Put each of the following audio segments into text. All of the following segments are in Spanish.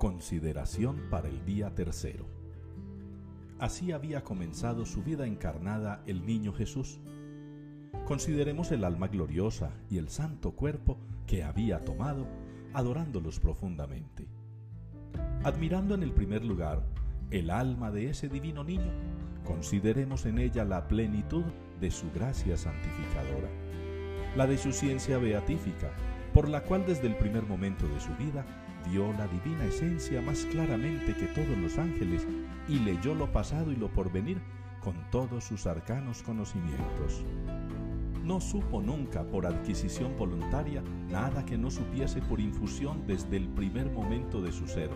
Consideración para el día tercero. Así había comenzado su vida encarnada el niño Jesús. Consideremos el alma gloriosa y el santo cuerpo que había tomado, adorándolos profundamente. Admirando en el primer lugar el alma de ese divino niño, consideremos en ella la plenitud de su gracia santificadora, la de su ciencia beatífica, por la cual desde el primer momento de su vida vio la divina esencia más claramente que todos los ángeles y leyó lo pasado y lo porvenir con todos sus arcanos conocimientos. No supo nunca por adquisición voluntaria nada que no supiese por infusión desde el primer momento de su ser,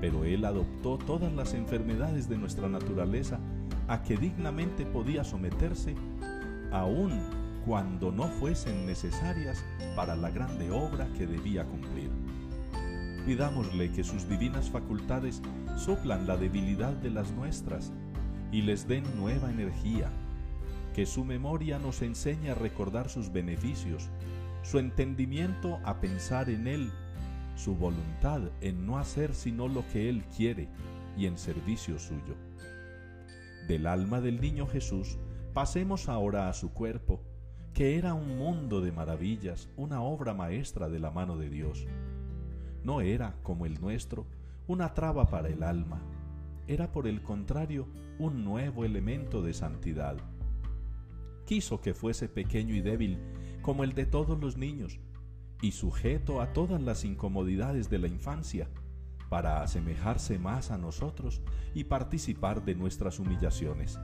pero él adoptó todas las enfermedades de nuestra naturaleza a que dignamente podía someterse, aun cuando no fuesen necesarias para la grande obra que debía cumplir. Pidámosle que sus divinas facultades soplan la debilidad de las nuestras y les den nueva energía, que su memoria nos enseñe a recordar sus beneficios, su entendimiento a pensar en Él, su voluntad en no hacer sino lo que Él quiere y en servicio suyo. Del alma del niño Jesús pasemos ahora a su cuerpo, que era un mundo de maravillas, una obra maestra de la mano de Dios no era, como el nuestro, una traba para el alma, era por el contrario un nuevo elemento de santidad. Quiso que fuese pequeño y débil, como el de todos los niños, y sujeto a todas las incomodidades de la infancia, para asemejarse más a nosotros y participar de nuestras humillaciones.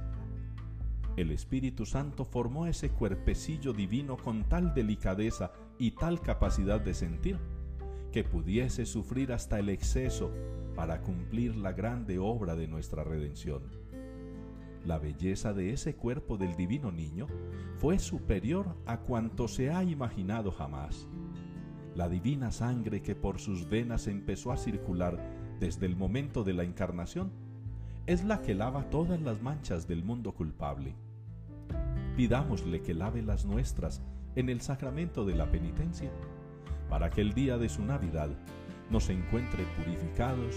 El Espíritu Santo formó ese cuerpecillo divino con tal delicadeza y tal capacidad de sentir, que pudiese sufrir hasta el exceso para cumplir la grande obra de nuestra redención. La belleza de ese cuerpo del divino niño fue superior a cuanto se ha imaginado jamás. La divina sangre que por sus venas empezó a circular desde el momento de la encarnación es la que lava todas las manchas del mundo culpable. Pidámosle que lave las nuestras en el sacramento de la penitencia para que el día de su Navidad nos encuentre purificados,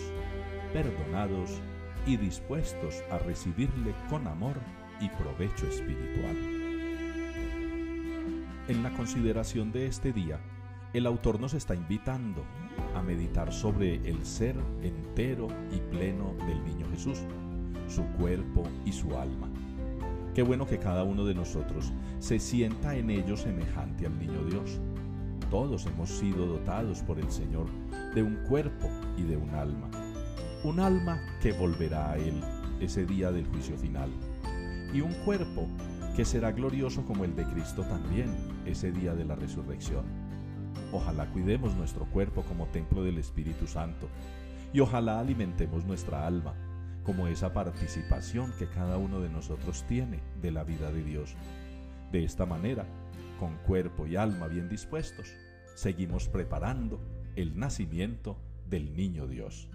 perdonados y dispuestos a recibirle con amor y provecho espiritual. En la consideración de este día, el autor nos está invitando a meditar sobre el ser entero y pleno del niño Jesús, su cuerpo y su alma. Qué bueno que cada uno de nosotros se sienta en ello semejante al niño Dios todos hemos sido dotados por el Señor de un cuerpo y de un alma. Un alma que volverá a Él ese día del juicio final. Y un cuerpo que será glorioso como el de Cristo también ese día de la resurrección. Ojalá cuidemos nuestro cuerpo como templo del Espíritu Santo y ojalá alimentemos nuestra alma como esa participación que cada uno de nosotros tiene de la vida de Dios. De esta manera, con cuerpo y alma bien dispuestos, seguimos preparando el nacimiento del niño Dios.